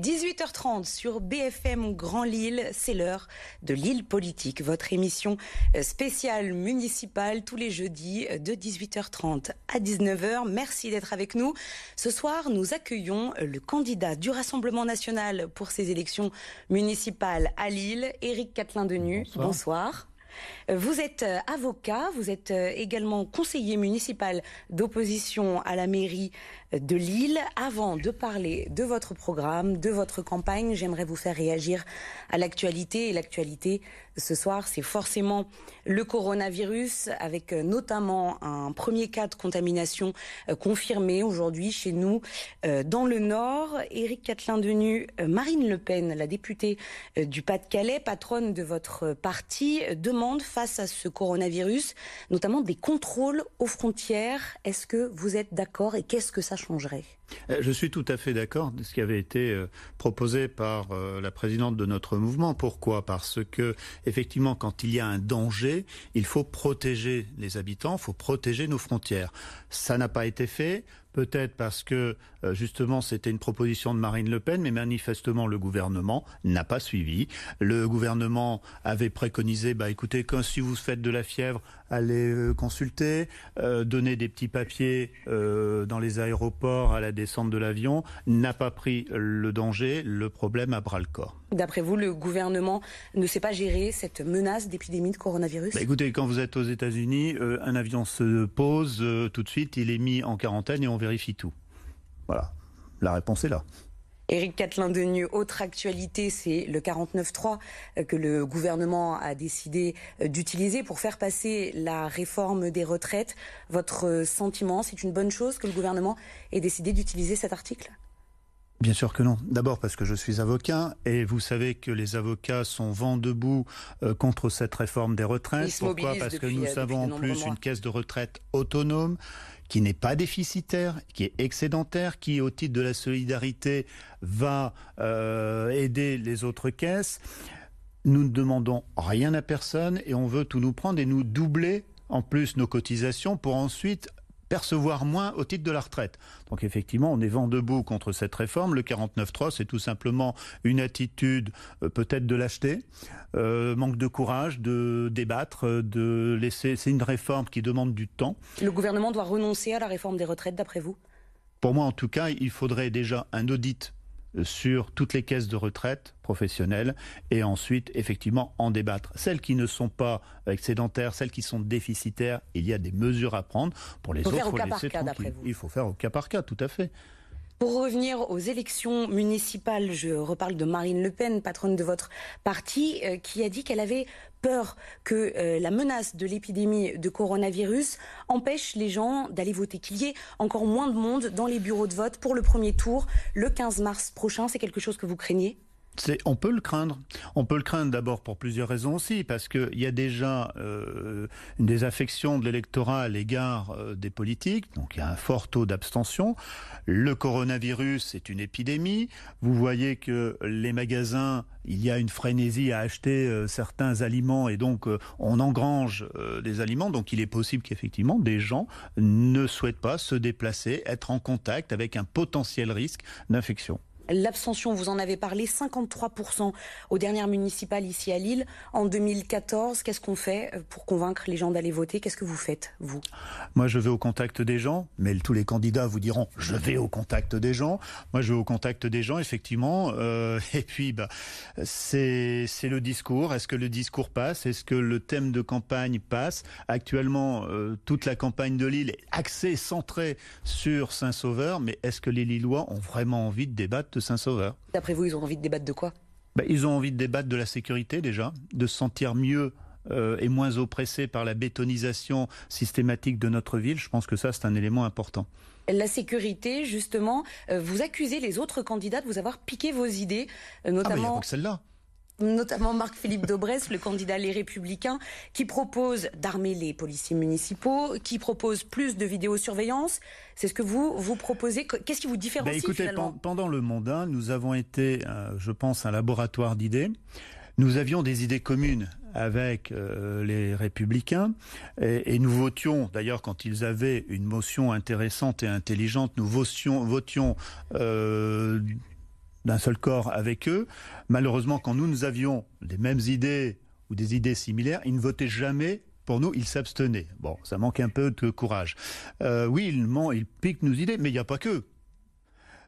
18h30 sur BFM Grand Lille. C'est l'heure de Lille Politique, votre émission euh, spéciale municipale tous les jeudis euh, de 18h30 à 19h. Merci d'être avec nous. Ce soir, nous accueillons euh, le candidat du Rassemblement national pour ces élections municipales à Lille, Éric Catelin-Denu. Bonsoir. Bonsoir. Vous êtes avocat, vous êtes également conseiller municipal d'opposition à la mairie de Lille. Avant de parler de votre programme, de votre campagne, j'aimerais vous faire réagir à l'actualité. Et l'actualité ce soir, c'est forcément le coronavirus, avec euh, notamment un premier cas de contamination euh, confirmé aujourd'hui chez nous euh, dans le Nord. Éric Catelin-Denu, Marine Le Pen, la députée du Pas-de-Calais, patronne de votre parti, demande face à ce coronavirus notamment des contrôles aux frontières. Est-ce que vous êtes d'accord et qu'est-ce que ça euh, je suis tout à fait d'accord de ce qui avait été euh, proposé par euh, la présidente de notre mouvement. Pourquoi? Parce que effectivement, quand il y a un danger, il faut protéger les habitants, il faut protéger nos frontières. Ça n'a pas été fait peut-être parce que euh, justement c'était une proposition de Marine Le Pen, mais manifestement le gouvernement n'a pas suivi. Le gouvernement avait préconisé, bah écoutez, quand si vous faites de la fièvre, allez euh, consulter, euh, donner des petits papiers dans les aéroports à la descente de l'avion, n'a pas pris le danger, le problème à bras le corps. D'après vous, le gouvernement ne sait pas gérer cette menace d'épidémie de coronavirus bah, Écoutez, quand vous êtes aux États-Unis, un avion se pose tout de suite, il est mis en quarantaine et on vérifie tout. Voilà, la réponse est là. Éric Catelin-Denu, autre actualité, c'est le 49.3 euh, que le gouvernement a décidé euh, d'utiliser pour faire passer la réforme des retraites. Votre sentiment, c'est une bonne chose que le gouvernement ait décidé d'utiliser cet article? Bien sûr que non. D'abord parce que je suis avocat et vous savez que les avocats sont vent debout euh, contre cette réforme des retraites. Pourquoi Parce que nous avons en plus une caisse de retraite autonome qui n'est pas déficitaire, qui est excédentaire, qui au titre de la solidarité va euh, aider les autres caisses. Nous ne demandons rien à personne et on veut tout nous prendre et nous doubler en plus nos cotisations pour ensuite percevoir moins au titre de la retraite. Donc effectivement, on est vent debout contre cette réforme. Le 49.3, c'est tout simplement une attitude euh, peut-être de l'acheter, euh, manque de courage, de débattre, de laisser. C'est une réforme qui demande du temps. Le gouvernement doit renoncer à la réforme des retraites, d'après vous? Pour moi, en tout cas, il faudrait déjà un audit sur toutes les caisses de retraite professionnelles et ensuite effectivement en débattre. Celles qui ne sont pas excédentaires, celles qui sont déficitaires, il y a des mesures à prendre. Pour les autres, il faut laisser tranquille. Il faut faire au cas par cas, tout à fait. Pour revenir aux élections municipales, je reparle de Marine Le Pen, patronne de votre parti, euh, qui a dit qu'elle avait peur que euh, la menace de l'épidémie de coronavirus empêche les gens d'aller voter, qu'il y ait encore moins de monde dans les bureaux de vote pour le premier tour le 15 mars prochain. C'est quelque chose que vous craignez? On peut le craindre. On peut le craindre d'abord pour plusieurs raisons aussi, parce qu'il y a déjà euh, une désaffection de l'électorat à l'égard euh, des politiques, donc il y a un fort taux d'abstention. Le coronavirus est une épidémie. Vous voyez que les magasins, il y a une frénésie à acheter euh, certains aliments et donc on engrange des aliments. Donc il est possible qu'effectivement des gens ne souhaitent pas se déplacer, être en contact avec un potentiel risque d'infection. L'abstention, vous en avez parlé, 53% aux dernières municipales ici à Lille. En 2014, qu'est-ce qu'on fait euh, pour convaincre les gens d'aller voter? Qu'est-ce que vous faites, vous? Moi, je vais au contact des gens, mais tous les candidats vous diront je vais au contact des gens. Moi, je vais au contact des gens, effectivement. Euh, et puis, bah, c'est le discours. Est-ce que le discours passe? Est-ce que le thème de campagne passe? Actuellement, euh, toute la campagne de Lille est axée, centrée sur Saint-Sauveur, mais est-ce que les Lillois ont vraiment envie de débattre Saint-Sauveur. D'après vous, ils ont envie de débattre de quoi? Ben, Ils ont envie de débattre de la sécurité déjà, de se sentir mieux euh, et moins oppressés par la bétonisation systématique de notre ville. Je pense que ça, c'est un élément important. La sécurité, justement, euh, vous accusez les autres candidats de vous avoir piqué vos idées, euh, notamment. Ah, mais il n'y a pas que celle-là notamment Marc-Philippe Daubresse, le candidat Les Républicains, qui propose d'armer les policiers municipaux, qui propose plus de vidéosurveillance. C'est ce que vous vous proposez. Qu'est-ce qui vous différencie ben écoutez, pendant le mandat, nous avons été, euh, je pense, un laboratoire d'idées. Nous avions des idées communes avec euh, les républicains et, nous votions, d'ailleurs quand ils avaient une motion intéressante et intelligente, nous votions, votions euh, d'un seul corps avec eux. Malheureusement, quand nous, nous avions les mêmes idées ou des idées similaires, ils ne votaient jamais pour nous, ils s'abstenaient. Bon, ça manque un peu de courage. Euh, oui, ils, ils piquent nos idées, mais il n'y a pas que.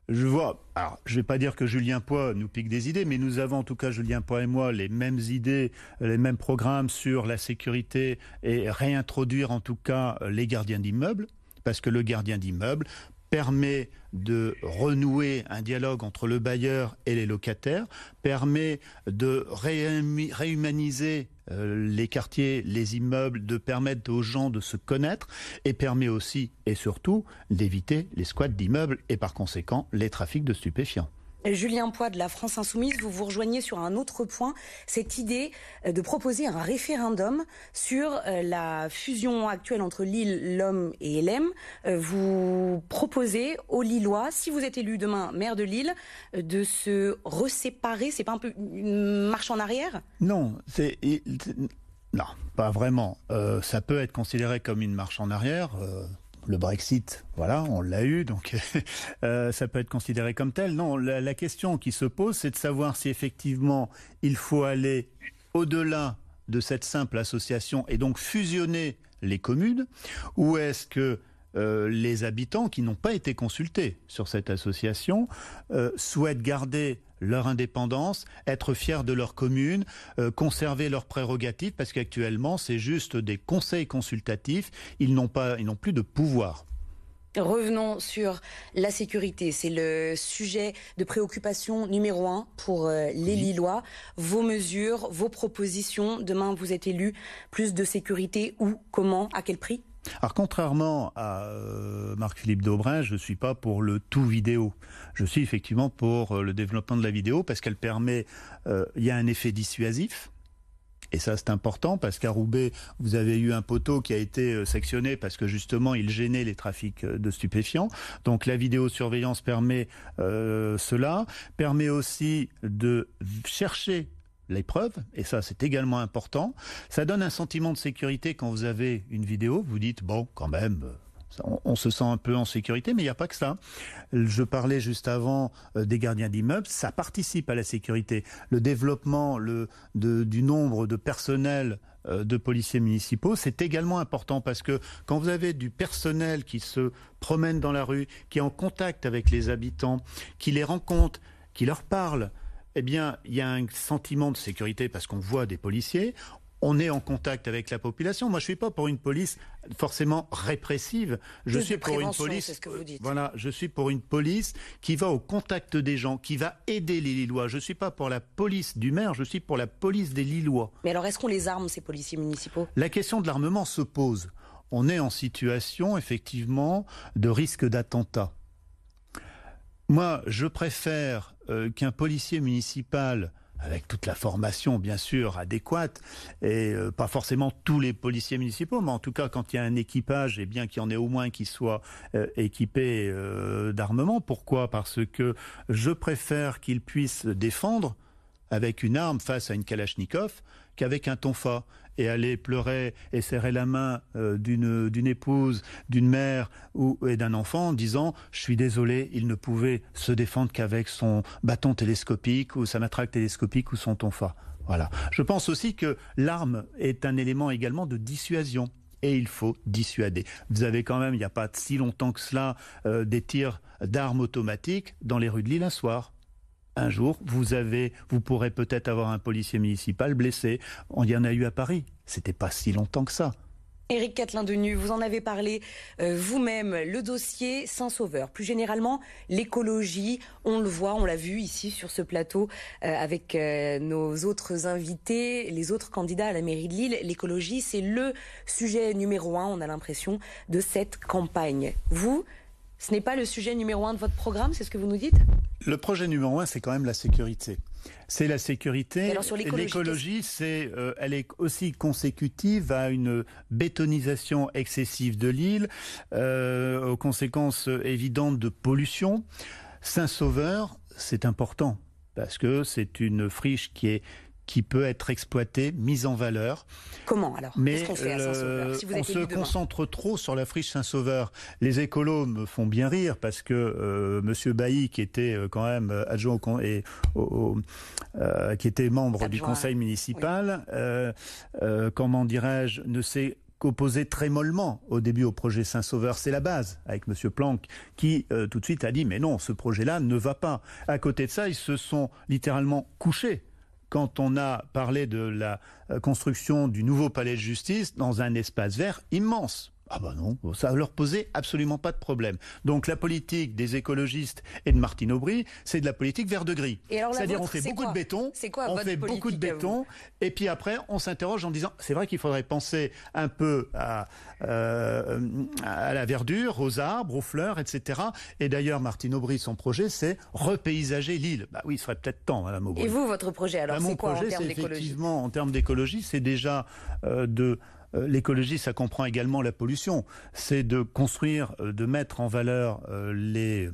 Je vois, alors je ne vais pas dire que Julien Poix nous pique des idées, mais nous avons en tout cas, Julien Poix et moi, les mêmes idées, les mêmes programmes sur la sécurité et réintroduire en tout cas les gardiens d'immeubles parce que le gardien d'immeuble permet de renouer un dialogue entre le bailleur et les locataires, permet de réhumaniser euh, les quartiers, les immeubles, de permettre aux gens de se connaître et permet aussi et surtout d'éviter les squats d'immeubles et par conséquent les trafics de stupéfiants. Julien Poix de la France Insoumise, vous vous rejoignez sur un autre point, cette idée euh, de proposer un référendum sur euh, la fusion actuelle entre Lille, l'Homme et LM. Euh, vous proposez aux Lillois, si vous êtes élu demain maire de Lille, de se reséparer. C'est pas un peu une marche en arrière? Non, c'est non, pas vraiment. ça peut être considéré comme une marche en arrière le Brexit, voilà, on l'a eu, donc euh, ça peut être considéré comme tel. Non, la, question qui se pose, c'est de savoir si effectivement il faut aller au-delà de cette simple association et donc fusionner les communes, ou est-ce que euh, les habitants qui n'ont pas été consultés sur cette association euh, souhaitent garder leur indépendance, être fiers de leur commune, euh, conserver leurs prérogatives, parce qu'actuellement, c'est juste des conseils consultatifs, ils n'ont pas, ils n'ont plus de pouvoir. Revenons sur la sécurité. C'est le sujet de préoccupation numéro un pour euh, les Lillois. Vos mesures, vos propositions. Demain, vous êtes élu. Plus de sécurité où, comment, à quel prix? Alors contrairement à euh, Marc-Philippe Daubrin, je ne suis pas pour le tout vidéo. Je suis effectivement pour euh, le développement de la vidéo parce qu'elle permet, euh, il y a un effet dissuasif. Et ça, c'est important parce qu'à Roubaix, vous avez eu un poteau qui a été sectionné parce que justement, il gênait les trafics de stupéfiants. Donc la vidéosurveillance permet cela, permet aussi de chercher l'épreuve, et ça c'est également important. Ça donne un sentiment de sécurité quand vous avez une vidéo, vous dites, bon, quand même, on, se sent un peu en sécurité, mais il n'y a pas que ça. Je parlais juste avant euh, des gardiens d'immeubles, ça participe à la sécurité. Le développement du nombre de personnel euh, de policiers municipaux, c'est également important parce que quand vous avez du personnel qui se promène dans la rue, qui est en contact avec les habitants, qui les rencontre, qui leur parle, eh bien, il y a un sentiment de sécurité parce qu'on voit des policiers, on est en contact avec la population. Moi, je suis pas pour une police forcément répressive. Je suis pour une police. Voilà, je suis pour une police qui va au contact des gens, qui va aider les Lillois. Je suis pas pour la police du maire. Je suis pour la police des Lillois. Mais alors, est-ce qu'on les arme ces policiers municipaux? La question de l'armement se pose. On est en situation effectivement de risque d'attentat. Moi, je préfère euh, qu'un policier municipal avec toute la formation bien sûr adéquate et euh, pas forcément tous les policiers municipaux mais en tout cas quand il y a un équipage et bien qu'il y en ait au moins qui soit euh, équipé d'armement. Pourquoi? Parce que je préfère qu'il puisse défendre avec une arme face à une kalachnikov qu'avec un tonfa et aller pleurer et serrer la main euh, d'une épouse, d'une mère ou et d'un enfant en disant je suis désolé, il ne pouvait se défendre qu'avec son bâton télescopique ou sa matraque télescopique ou son tonfa. Voilà. Je pense aussi que l'arme est un élément également de dissuasion et il faut dissuader. Vous avez quand même, il n'y a pas si longtemps que cela, euh, des tirs d'armes automatiques dans les rues de Lille un soir un jour, vous avez, vous pourrez peut-être avoir un policier municipal blessé. On y en a eu à Paris. C'était pas si longtemps que ça. Éric Catelin-Denu, vous en avez parlé euh, vous-même, le dossier Saint-Sauveur. Plus généralement, l'écologie, on le voit, on l'a vu ici sur ce plateau euh, avec euh, nos autres invités, les autres candidats à la mairie de Lille. L'écologie, c'est le sujet numéro un, on a l'impression, de cette campagne. Vous, ce n'est pas le sujet numéro un de votre programme, c'est ce que vous nous dites? Le projet numéro un, c'est quand même la sécurité. C'est la sécurité. L'écologie, c'est, euh, elle est aussi consécutive à une bétonisation excessive de l'île, euh, aux conséquences évidentes de pollution. Saint-Sauveur, c'est important parce que c'est une friche qui est qui peut être exploité, mis en valeur. Comment alors? Mais on, se concentre trop sur la friche Saint-Sauveur. Les écolos me font bien rire parce que euh, Monsieur Bailly, qui était euh, quand même adjoint au, et qui était membre du conseil municipal, comment dirais-je, ne sait opposé très mollement au début au projet Saint-Sauveur. C'est la base, avec M. Planck, qui euh, tout de suite a dit mais non, ce projet-là ne va pas. À côté de ça, ils se sont littéralement couchés quand on a parlé de la euh, construction du nouveau palais de justice dans un espace vert immense. Ah bah non, ça leur posait absolument pas de problème. Donc la politique des écologistes et de Martine Aubry, c'est de la politique vert de gris. C'est-à-dire on fait beaucoup de béton, on fait beaucoup de béton, et puis après on s'interroge en disant c'est vrai qu'il faudrait penser un peu à, euh, à la verdure, aux arbres, aux fleurs, etc. Et d'ailleurs Martine Aubry, son projet, c'est repaysager l'île. Bah oui, il serait peut-être temps, Madame Aubry. Et vous, votre projet alors, bah, c'est quoi en termes d'écologie? Effectivement, en termes d'écologie, c'est déjà euh, de l'écologie, ça comprend également la pollution. C'est de construire, euh, de mettre en valeur euh, les,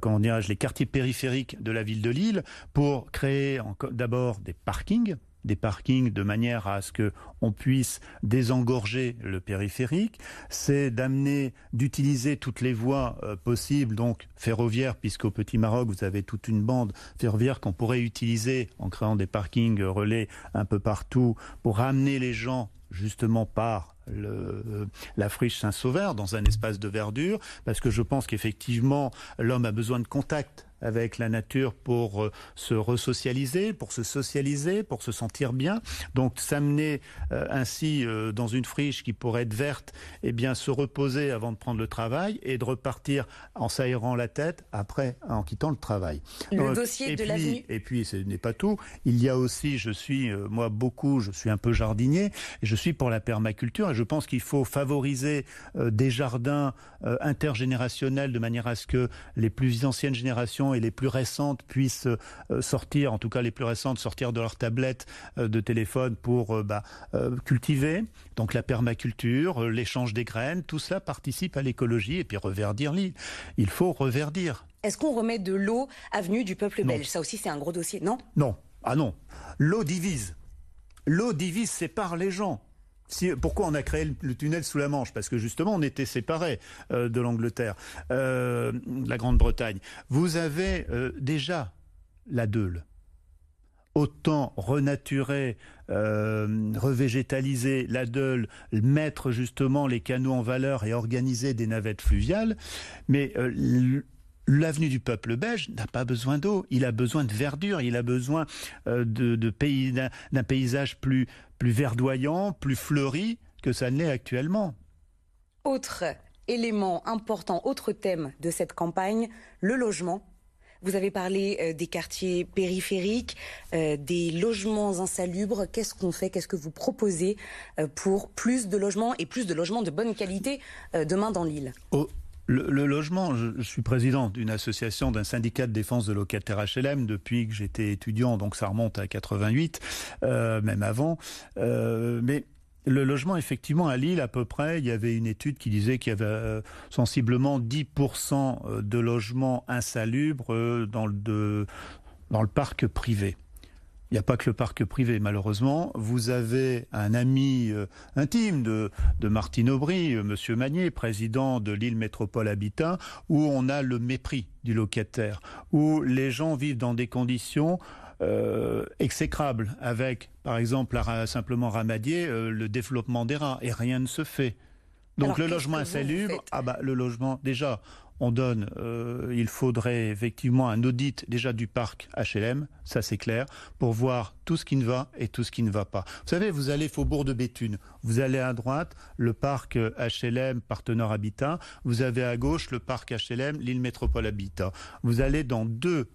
comment les quartiers périphériques de la ville de Lille pour créer d'abord des parkings des parkings de manière à ce que on puisse désengorger le périphérique, c'est d'amener, d'utiliser toutes les voies possibles, donc ferroviaires, puisqu'au Petit Maroc vous avez toute une bande ferroviaire qu'on pourrait utiliser en créant des parkings relais un peu partout pour ramener les gens justement par le, la friche Saint-Sauveur dans un espace de verdure, parce que je pense qu'effectivement l'homme a besoin de contact avec la nature pour euh, se resocialiser, pour se socialiser, pour se sentir bien. Donc s'amener euh, ainsi euh, dans une friche qui pourrait être verte, et eh bien se reposer avant de prendre le travail et de repartir en s'aérant la tête après en quittant le travail. Le dossier de l'avenue. Et puis ce n'est pas tout. Il y a aussi, je suis moi beaucoup, je suis un peu jardinier et je suis pour la permaculture et je pense qu'il faut favoriser des jardins intergénérationnels de manière à ce que les plus anciennes générations et les plus récentes puissent euh, sortir, en tout cas les plus récentes, sortir de leur tablette euh, de téléphone pour euh, bah, cultiver. Donc la permaculture, l'échange des graines, tout cela participe à l'écologie et puis reverdir l'île. Il faut reverdir. Est-ce qu'on remet de l'eau avenue du peuple belge? Ça aussi, c'est un gros dossier, non? Non. Ah non. L'eau divise. L'eau divise, sépare les gens pourquoi on a créé le, tunnel sous la Manche? Parce que justement, on était séparés euh, de l'Angleterre, euh, la Grande-Bretagne. Vous avez euh, déjà la Deule. Autant renaturer, revégétaliser la Deule, mettre justement les canaux en valeur et organiser des navettes fluviales, mais l'avenue du peuple belge n'a pas besoin d'eau, il a besoin de verdure, il a besoin euh, de, pays d'un paysage plus, plus verdoyant, plus fleuri que ça ne l'est actuellement. Autre élément important, autre thème de cette campagne, le logement. Vous avez parlé euh, des quartiers périphériques, euh, des logements insalubres. Qu'est-ce qu'on fait? Qu'est-ce que vous proposez pour plus de logements et plus de logements de bonne qualité demain dans l'île? Le, logement, je, suis président d'une association, d'un syndicat de défense de locataires HLM depuis que j'étais étudiant, donc ça remonte à 88, euh, même avant. Euh, mais le logement, effectivement, à Lille, à peu près, il y avait une étude qui disait qu'il y avait euh, sensiblement 10% de logements insalubres dans le, dans le parc privé. Il n'y a pas que le parc privé, malheureusement. Vous avez un ami euh, intime de, de Martine Aubry, euh, Monsieur Magnier, président de l'île Métropole Habitat, où on a le mépris du locataire, où les gens vivent dans des conditions euh, exécrables, avec, par exemple, simplement ramadier le développement des rats, et rien ne se fait. Donc le logement insalubre, ah bah le logement déjà, on donne, euh, il faudrait effectivement un audit déjà du parc HLM, ça c'est clair, pour voir tout ce qui ne va et tout ce qui ne va pas. Vous savez, vous allez Faubourg de Béthune, vous allez à droite le parc HLM Partenaire Habitat, vous avez à gauche le parc HLM l'île Métropole Habitat. Vous allez dans deux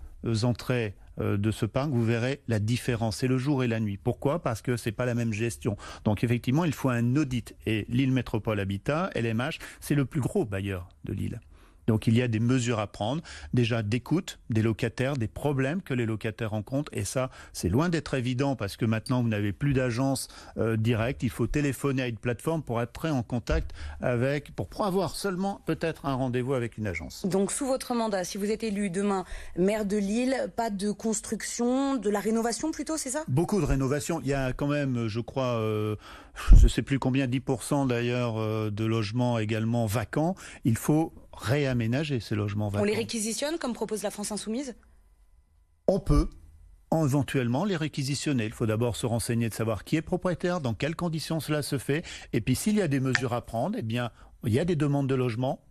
entrées euh, de ce parc, vous verrez la différence. C'est le jour et la nuit. Pourquoi? Parce que c'est pas la même gestion. Donc effectivement, il faut un audit. Et l'île Métropole Habitat, LMH, c'est le plus gros bailleur de l'île. Donc il y a des mesures à prendre, déjà d'écoute des locataires, des problèmes que les locataires rencontrent, et ça c'est loin d'être évident parce que maintenant vous n'avez plus d'agence euh, directe, il faut téléphoner à une plateforme pour être en contact avec, pour avoir seulement peut-être un rendez-vous avec une agence. Donc sous votre mandat, si vous êtes élu demain maire de Lille, pas de construction, de la rénovation plutôt, c'est ça? Beaucoup de rénovation. Il y a quand même, je crois, euh, je ne sais plus combien, 10% d'ailleurs euh, de logements également vacants. Il faut réaménager ces logements vacants. On les réquisitionne comme propose la France Insoumise? On peut éventuellement les réquisitionner. Il faut d'abord se renseigner de savoir qui est propriétaire, dans quelles conditions cela se fait, et puis s'il y a des mesures à prendre, eh bien, il y a des demandes de logement.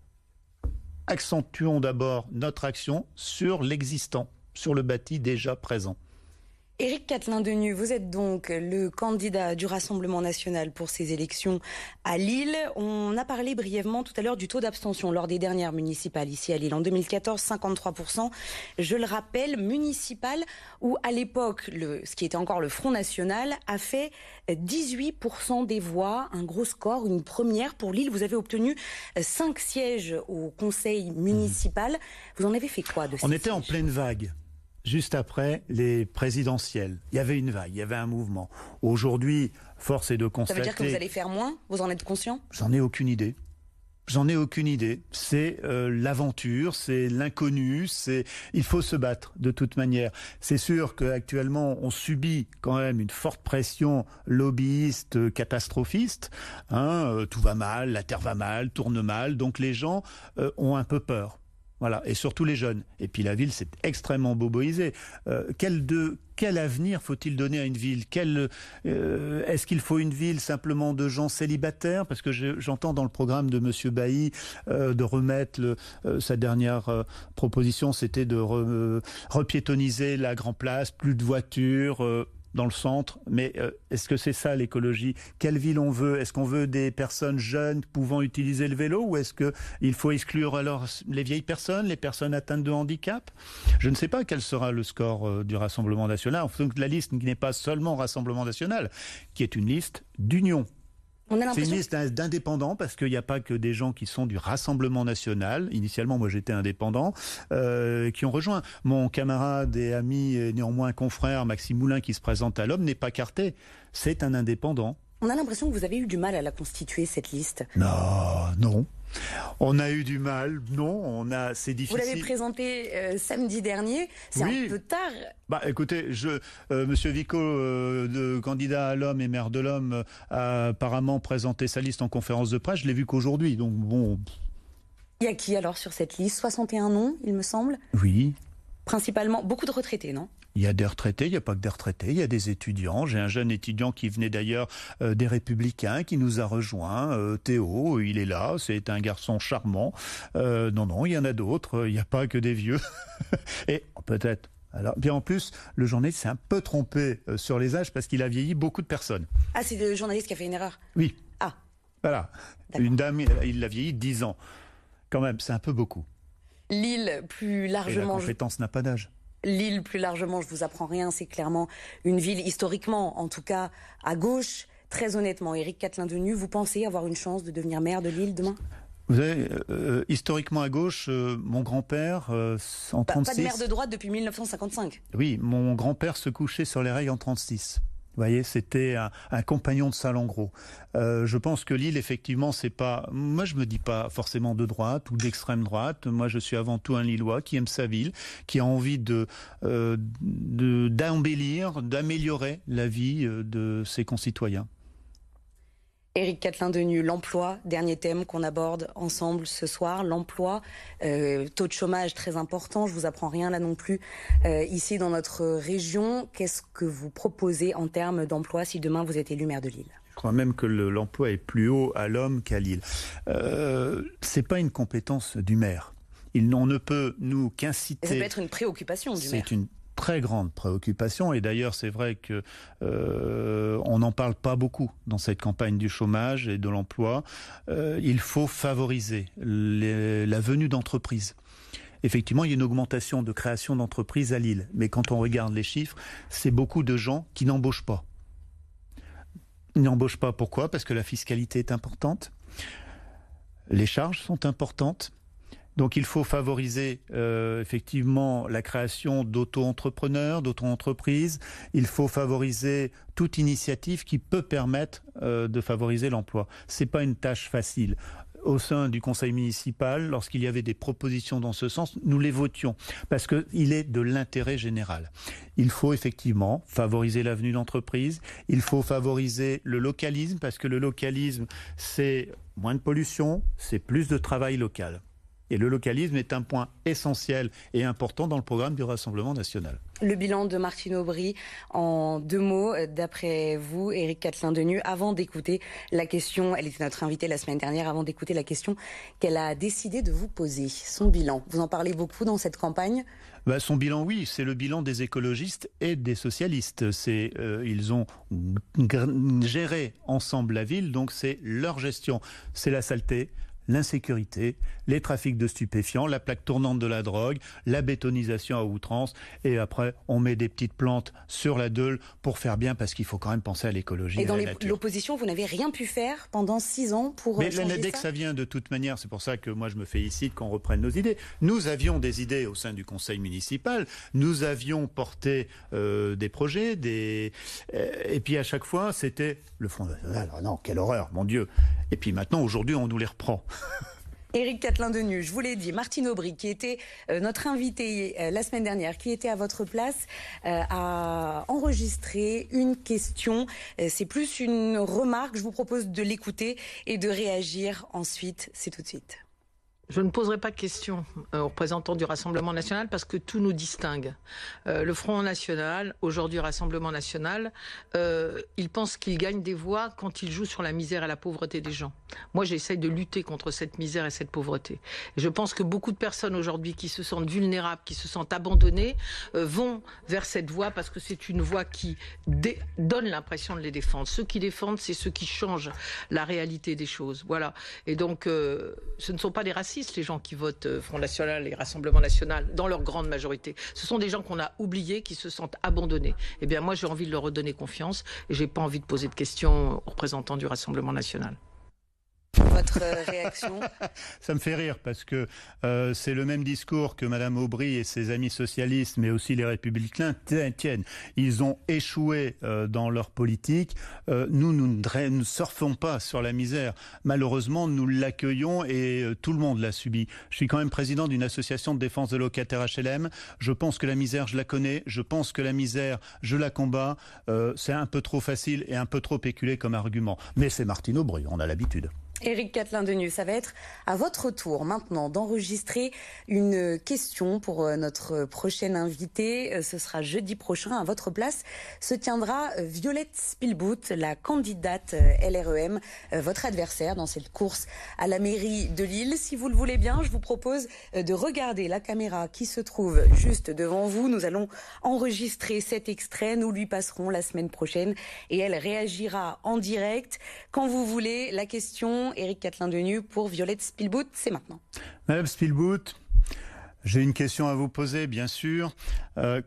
Accentuons d'abord notre action sur l'existant, sur le bâti déjà présent. Éric Catelin-Denu, vous êtes donc le candidat du Rassemblement national pour ces élections à Lille. On a parlé brièvement tout à l'heure du taux d'abstention lors des dernières municipales ici à Lille. En 2014, 53%. Je le rappelle, municipal où à l'époque, ce qui était encore le Front National a fait 18% des voix, un gros score, une première pour Lille. Vous avez obtenu 5 sièges au conseil municipal. Vous en avez fait quoi de On était en pleine vague juste après les présidentielles. Il y avait une vague, il y avait un mouvement. Aujourd'hui, force est de constater. Ça veut dire que vous allez faire moins? Vous en êtes conscient? J'en ai aucune idée. J'en ai aucune idée. C'est euh, l'aventure, c'est l'inconnu, c'est il faut se battre de toute manière. C'est sûr qu'actuellement on subit quand même une forte pression lobbyiste, catastrophiste. Hein, euh, tout va mal, la terre va mal, tourne mal, donc les gens euh, ont un peu peur. Voilà, et surtout les jeunes. Et puis la ville, c'est extrêmement boboisé. Euh, quel, de, quel avenir faut-il donner à une ville? Euh, Est-ce qu'il faut une ville simplement de gens célibataires? Parce que j'entends dans le programme de M. Bailly euh, de remettre sa dernière proposition, c'était de repiétoniser la Grand Place, plus de voitures dans le centre. Mais euh, est-ce que c'est ça l'écologie? Quelle ville on veut? Est-ce qu'on veut des personnes jeunes pouvant utiliser le vélo ou est-ce qu'il faut exclure alors les vieilles personnes, les personnes atteintes de handicap? Je ne sais pas quel sera le score euh, du Rassemblement national. Donc la liste qui n'est pas seulement Rassemblement national, qui est une liste d'union c'est une liste d'indépendants parce qu'il n'y a pas que des gens qui sont du Rassemblement national. Initialement, moi j'étais indépendant, euh, qui ont rejoint. Mon camarade et ami et néanmoins confrère Maxime Moulin qui se présente à l'homme n'est pas carté. C'est un indépendant. On a l'impression que vous avez eu du mal à la constituer, cette liste. Non, non. On a eu du mal, non, on a, c'est difficile. Vous l'avez présenté euh, samedi dernier, c'est un peu tard. Bah, écoutez, je, euh, Monsieur Vico, euh, candidat à l'homme et maire de l'homme, a apparemment présenté sa liste en conférence de presse. Je l'ai vu qu'aujourd'hui, donc bon. Il y a qui alors sur cette liste? 61 noms, il me semble? Oui. Principalement beaucoup de retraités, non? Il y a des retraités, il n'y a pas que des retraités, il y a des étudiants. J'ai un jeune étudiant qui venait d'ailleurs euh, des Républicains, qui nous a rejoint. Euh, Théo, il est là, c'est un garçon charmant. Euh, non, non, il y en a d'autres, il n'y a pas que des vieux. Et peut-être alors, bien en plus, le journaliste s'est un peu trompé sur les âges parce qu'il a vieilli beaucoup de personnes. Ah, c'est le journaliste qui a fait une erreur Oui. Ah. Voilà. Une dame, il l'a vieilli 10 ans. Quand même, c'est un peu beaucoup. Lille, plus largement. la compétence n'a pas d'âge. Lille, plus largement, je vous apprends rien, c'est clairement une ville historiquement, en tout cas à gauche. Très honnêtement, Éric Catelin-Denu, vous pensez avoir une chance de devenir maire de Lille demain? Vous savez, euh, historiquement à gauche, euh, mon grand-père, euh, en 36... Pas de maire de droite depuis 1955. Oui, mon grand-père se couchait sur les rails en 36. Vous voyez, c'était un, compagnon de salle en gros. Euh, je pense que Lille, effectivement, c'est pas. Moi, je me dis pas forcément de droite ou d'extrême droite. Moi, je suis avant tout un Lillois qui aime sa ville, qui a envie de euh, d'embellir, d'améliorer la vie euh, de ses concitoyens. Éric Catelin-Denu, l'emploi, dernier thème qu'on aborde ensemble ce soir, l'emploi, euh, taux de chômage très important, je vous apprends rien là non plus, euh, ici dans notre région. Qu'est-ce que vous proposez en termes d'emploi si demain vous êtes élu maire de Lille? Je crois même que l'emploi est plus haut à l'homme qu'à Lille. Euh, c'est pas une compétence du maire. Il n'en ne peut nous qu'inciter. Ça peut être une préoccupation du maire. C'est une très grande préoccupation et d'ailleurs c'est vrai que euh, on n'en parle pas beaucoup dans cette campagne du chômage et de l'emploi. Euh, il faut favoriser la venue d'entreprises. Effectivement, il y a une augmentation de création d'entreprises à Lille, mais quand on regarde les chiffres, c'est beaucoup de gens qui n'embauchent pas. Ils n'embauchent pas pourquoi? Parce que la fiscalité est importante, les charges sont importantes Donc il faut favoriser euh, effectivement la création d'auto-entrepreneurs, d'auto-entreprises. Il faut favoriser toute initiative qui peut permettre euh, de favoriser l'emploi. C'est pas une tâche facile au sein du conseil municipal, lorsqu'il y avait des propositions dans ce sens, nous les votions parce qu'il est de l'intérêt général. Il faut effectivement favoriser l'avenue d'entreprise, il faut favoriser le localisme parce que le localisme, c'est moins de pollution, c'est plus de travail local. Et le localisme est un point essentiel et important dans le programme du Rassemblement national. Le bilan de Martine Aubry en deux mots, d'après vous, Éric Catelin-Denu, avant d'écouter la question, elle était notre invitée la semaine dernière, avant d'écouter la question qu'elle a décidé de vous poser, son bilan. Vous en parlez beaucoup dans cette campagne? Bah, son bilan, oui, c'est le bilan des écologistes et des socialistes. C'est euh, ils ont géré ensemble la ville, donc c'est leur gestion. C'est la saleté, l'insécurité, les trafics de stupéfiants, la plaque tournante de la drogue, la bétonisation à outrance, et après on met des petites plantes sur la Deule pour faire bien parce qu'il faut quand même penser à l'écologie. Et dans l'opposition, vous n'avez rien pu faire pendant six ans pour Mais changer dès que ça vient de toute manière, c'est pour ça que moi je me félicite qu'on reprenne nos idées. Nous avions des idées au sein du conseil municipal, nous avions porté euh, des projets, des euh, et puis à chaque fois c'était le Front National. non, quelle horreur, mon Dieu. Et puis maintenant, aujourd'hui, on nous les reprend. Éric Catelin-Denu, je vous l'ai dit, Martine Aubry, qui était euh, notre invité euh, la semaine dernière, qui était à votre place, euh, a enregistré une question. C'est plus une remarque. Je vous propose de l'écouter et de réagir ensuite. C'est tout de suite. Je ne poserai pas de questions euh, aux représentants du Rassemblement national parce que tout nous distingue. Euh, le Front national, aujourd'hui Rassemblement national, euh, il pense qu'il gagne des voix quand il joue sur la misère et la pauvreté des gens. Moi, j'essaye de lutter contre cette misère et cette pauvreté. Et je pense que beaucoup de personnes aujourd'hui qui se sentent vulnérables, qui se sentent abandonnées, vont vers cette voie parce que c'est une voie qui donne l'impression de les défendre. Ceux qui défendent, c'est ceux qui changent la réalité des choses. Voilà. Et donc, ce ne sont pas des racistes les gens qui votent euh, Front National et Rassemblement National, dans leur grande majorité. Ce sont des gens qu'on a oubliés, qui se sentent abandonnés. Eh bien, moi, j'ai envie de leur redonner confiance et j'ai pas envie de poser de questions aux représentants du Rassemblement National. Votre réaction Ça me fait rire parce que euh, c'est le même discours que Madame Aubry et ses amis socialistes, mais aussi les républicains tiennent. Ils ont échoué euh, dans leur politique. Euh, nous, nous ne surfons pas sur la misère. Malheureusement, nous l'accueillons et tout le monde l'a subi. Je suis quand même président d'une association de défense de locataires HLM. Je pense que la misère, je la connais. Je pense que la misère, je la combats. c'est un peu trop facile et un peu trop péculé comme argument. Mais c'est Martine Aubry, on a l'habitude. Éric Catelin-Denu, ça va être à votre tour maintenant d'enregistrer une question pour euh, notre prochaine invitée. Euh, ce sera jeudi prochain. À votre place se tiendra euh, Violette Spielboot, la candidate LREM, votre adversaire dans cette course à la mairie de Lille. Si vous le voulez bien, je vous propose de regarder la caméra qui se trouve juste devant vous. Nous allons enregistrer cet extrait. Nous lui passerons la semaine prochaine et elle réagira en direct. Quand vous voulez, la question Éric Catelin-Denu pour Violette Spielboot. C'est maintenant. Madame Spielboot, j'ai une question à vous poser, bien sûr. Euh,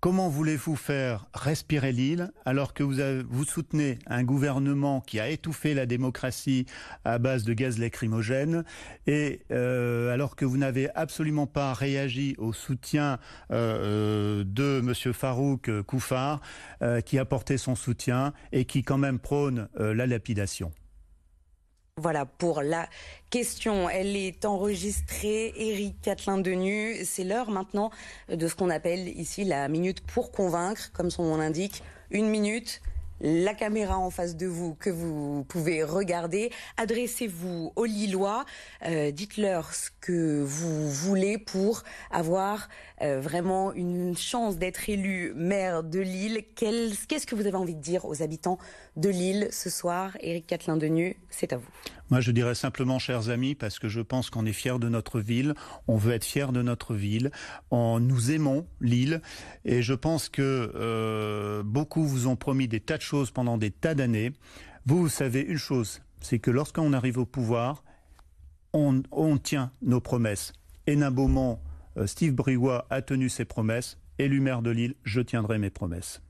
comment voulez-vous faire respirer l'île alors que vous, soutenez un gouvernement qui a étouffé la démocratie à base de gaz lacrymogène et euh, alors que vous n'avez absolument pas réagi au soutien euh, de M. Farouk Koufar qui a porté son soutien et qui quand même prône la lapidation? Voilà pour la question. Elle est enregistrée. Éric Catelin-Denu, c'est l'heure maintenant de ce qu'on appelle ici la minute pour convaincre, comme son nom l'indique. Une minute, la caméra en face de vous que vous pouvez regarder. Adressez-vous aux Lillois, euh, dites-leur ce que vous voulez pour avoir euh, vraiment une chance d'être élu maire de Lille. Qu'est-ce que vous avez envie de dire aux habitants de Lille ce soir? Éric Catelin-Denu, c'est à vous. Moi, je dirais simplement, chers amis, parce que je pense qu'on est fiers de notre ville, on veut être fiers de notre ville, on, nous aimons Lille, et je pense que euh, beaucoup vous ont promis des tas de choses pendant des tas d'années. Vous, vous savez une chose, c'est que lorsqu'on arrive au pouvoir, on, tient nos promesses. Hénin Beaumont, Steve Briouat a tenu ses promesses. Élu maire de Lille, je tiendrai mes promesses.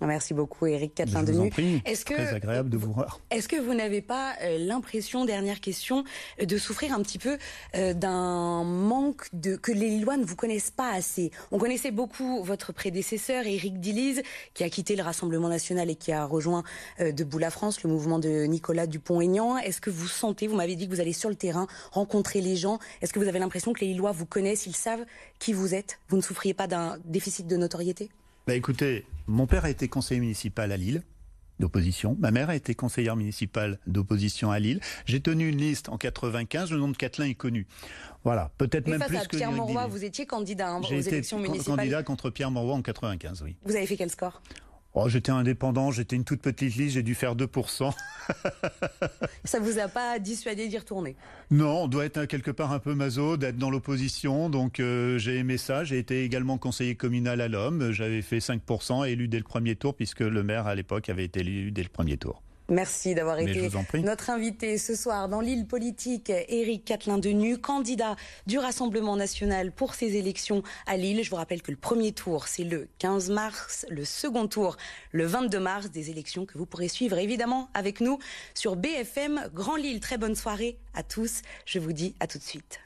Merci beaucoup, Eric Catlin-Denu. Est-ce que très agréable de vous voir. Est-ce que vous n'avez pas euh, l'impression, dernière question, euh, de souffrir un petit peu euh, d'un manque de que les Lillois ne vous connaissent pas assez? On connaissait beaucoup votre prédécesseur, Éric Dilize, qui a quitté le Rassemblement national et qui a rejoint Debout la France, le mouvement de Nicolas Dupont-Aignan. Est-ce que vous sentez, vous m'avez dit que vous allez sur le terrain rencontrer les gens. Est-ce que vous avez l'impression que les Lillois vous connaissent, ils savent qui vous êtes? Vous ne souffriez pas d'un déficit de notoriété? Bah écoutez, mon père a été conseiller municipal à Lille d'opposition. Ma mère a été conseillère municipale d'opposition à Lille. J'ai tenu une liste en 95. Le nom de Catelin est connu. Voilà, peut-être même plus que Pierre Mauroy, vous étiez candidat hein, aux élections municipales. candidat contre Pierre Mauroy en 95, oui. Vous avez fait quel score? Oh, j'étais indépendant, j'étais une toute petite liste, j'ai dû faire 2%. ça vous a pas dissuadé d'y retourner? Non, on doit être quelque part un peu maso d'être dans l'opposition, donc euh, j'ai aimé ça. J'ai été également conseiller communal à l'homme, j'avais fait 5% élu dès le premier tour puisque le maire à l'époque avait été élu dès le premier tour. Merci d'avoir été notre invité ce soir dans l'île politique, Éric Catelin-Denu, candidat du Rassemblement national pour ces élections à Lille. Je vous rappelle que le premier tour, c'est le 15 mars, le second tour, le 22 mars, des élections que vous pourrez suivre évidemment avec nous sur BFM Grand Lille. Très bonne soirée à tous. Je vous dis à tout de suite.